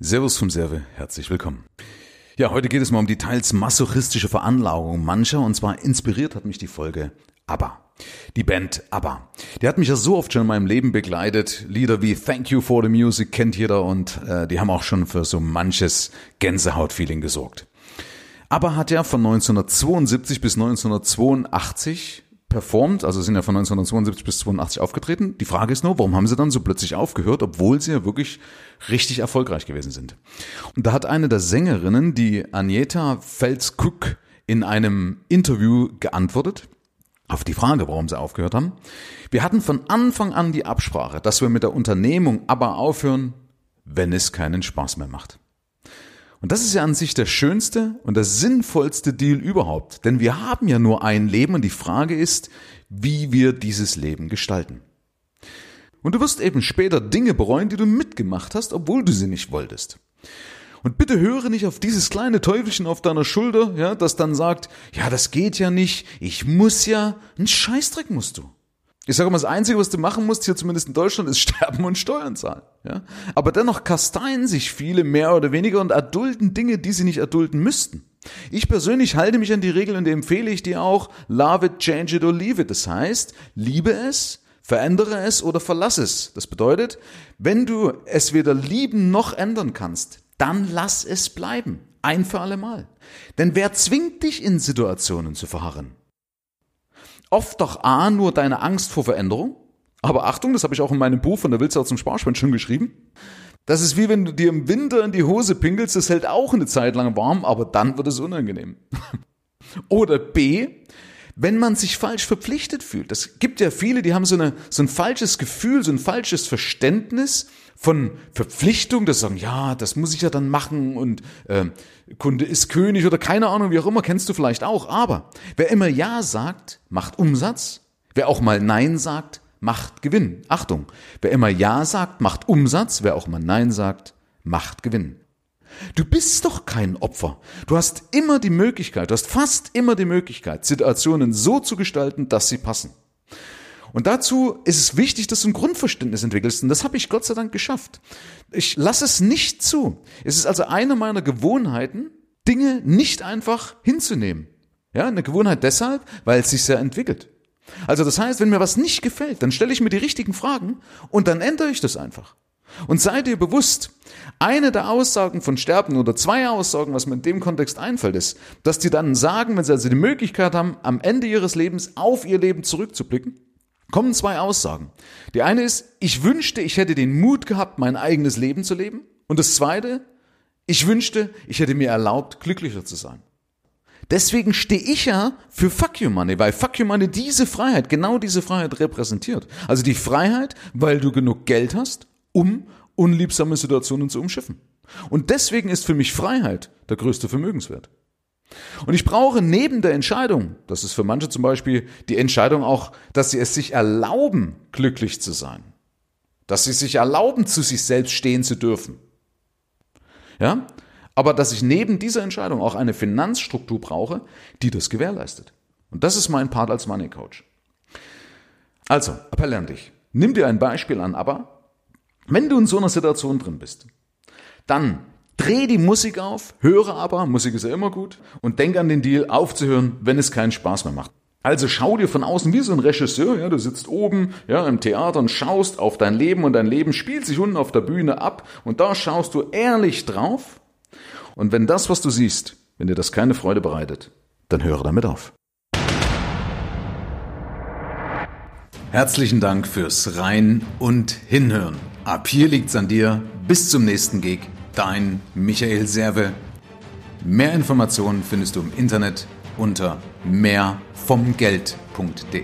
Servus vom Serve, herzlich willkommen. Ja, heute geht es mal um die teils masochistische Veranlagung mancher und zwar inspiriert hat mich die Folge ABBA. Die Band ABBA. Die hat mich ja so oft schon in meinem Leben begleitet. Lieder wie Thank You for the Music kennt jeder und äh, die haben auch schon für so manches Gänsehautfeeling gesorgt. ABBA hat ja von 1972 bis 1982 performt, also sind ja von 1972 bis 82 aufgetreten. Die Frage ist nur, warum haben sie dann so plötzlich aufgehört, obwohl sie ja wirklich richtig erfolgreich gewesen sind. Und da hat eine der Sängerinnen, die Agneta Fels-Cook, in einem Interview geantwortet auf die Frage, warum sie aufgehört haben. Wir hatten von Anfang an die Absprache, dass wir mit der Unternehmung aber aufhören, wenn es keinen Spaß mehr macht. Und das ist ja an sich der schönste und der sinnvollste Deal überhaupt. Denn wir haben ja nur ein Leben und die Frage ist, wie wir dieses Leben gestalten. Und du wirst eben später Dinge bereuen, die du mitgemacht hast, obwohl du sie nicht wolltest. Und bitte höre nicht auf dieses kleine Teufelchen auf deiner Schulter, ja, das dann sagt, ja, das geht ja nicht, ich muss ja, ein Scheißdreck musst du. Ich sage mal, das Einzige, was du machen musst, hier zumindest in Deutschland, ist sterben und Steuern zahlen. Ja? Aber dennoch kasteien sich viele mehr oder weniger und erdulden Dinge, die sie nicht erdulden müssten. Ich persönlich halte mich an die Regeln und empfehle ich dir auch, love it, change it or leave it. Das heißt, liebe es, verändere es oder verlass es. Das bedeutet, wenn du es weder lieben noch ändern kannst, dann lass es bleiben. Ein für alle Mal. Denn wer zwingt dich in Situationen zu verharren? oft doch A, nur deine Angst vor Veränderung. Aber Achtung, das habe ich auch in meinem Buch von der Wildsau zum Sparschwein schon geschrieben. Das ist wie wenn du dir im Winter in die Hose pinkelst, das hält auch eine Zeit lang warm, aber dann wird es unangenehm. Oder B, wenn man sich falsch verpflichtet fühlt. Das gibt ja viele, die haben so, eine, so ein falsches Gefühl, so ein falsches Verständnis von Verpflichtung, das sagen, ja, das muss ich ja dann machen und äh, Kunde ist König oder keine Ahnung, wie auch immer, kennst du vielleicht auch. Aber wer immer Ja sagt, macht Umsatz. Wer auch mal Nein sagt, macht Gewinn. Achtung, wer immer Ja sagt, macht Umsatz. Wer auch mal Nein sagt, macht Gewinn. Du bist doch kein Opfer. Du hast immer die Möglichkeit, du hast fast immer die Möglichkeit, Situationen so zu gestalten, dass sie passen. Und dazu ist es wichtig, dass du ein Grundverständnis entwickelst. Und das habe ich Gott sei Dank geschafft. Ich lasse es nicht zu. Es ist also eine meiner Gewohnheiten, Dinge nicht einfach hinzunehmen. Ja, eine Gewohnheit deshalb, weil es sich sehr entwickelt. Also das heißt, wenn mir was nicht gefällt, dann stelle ich mir die richtigen Fragen und dann ändere ich das einfach. Und sei dir bewusst, eine der Aussagen von Sterben oder zwei Aussagen, was mir in dem Kontext einfällt, ist, dass die dann sagen, wenn sie also die Möglichkeit haben, am Ende ihres Lebens auf ihr Leben zurückzublicken, kommen zwei Aussagen. Die eine ist, ich wünschte, ich hätte den Mut gehabt, mein eigenes Leben zu leben. Und das zweite, ich wünschte, ich hätte mir erlaubt, glücklicher zu sein. Deswegen stehe ich ja für Fuck You Money, weil Fuck You Money diese Freiheit, genau diese Freiheit repräsentiert. Also die Freiheit, weil du genug Geld hast, um unliebsame Situationen zu umschiffen. Und deswegen ist für mich Freiheit der größte Vermögenswert. Und ich brauche neben der Entscheidung, das ist für manche zum Beispiel die Entscheidung auch, dass sie es sich erlauben, glücklich zu sein. Dass sie sich erlauben, zu sich selbst stehen zu dürfen. Ja? Aber dass ich neben dieser Entscheidung auch eine Finanzstruktur brauche, die das gewährleistet. Und das ist mein Part als Money Coach. Also, Appell an dich. Nimm dir ein Beispiel an, aber wenn du in so einer Situation drin bist, dann Dreh die Musik auf, höre aber, Musik ist ja immer gut, und denk an den Deal, aufzuhören, wenn es keinen Spaß mehr macht. Also schau dir von außen wie so ein Regisseur, ja, du sitzt oben, ja, im Theater und schaust auf dein Leben und dein Leben spielt sich unten auf der Bühne ab und da schaust du ehrlich drauf. Und wenn das, was du siehst, wenn dir das keine Freude bereitet, dann höre damit auf. Herzlichen Dank fürs Rein und Hinhören. Ab hier liegt's an dir. Bis zum nächsten Gig Dein Michael Serve. Mehr Informationen findest du im Internet unter mehrvomgeld.de.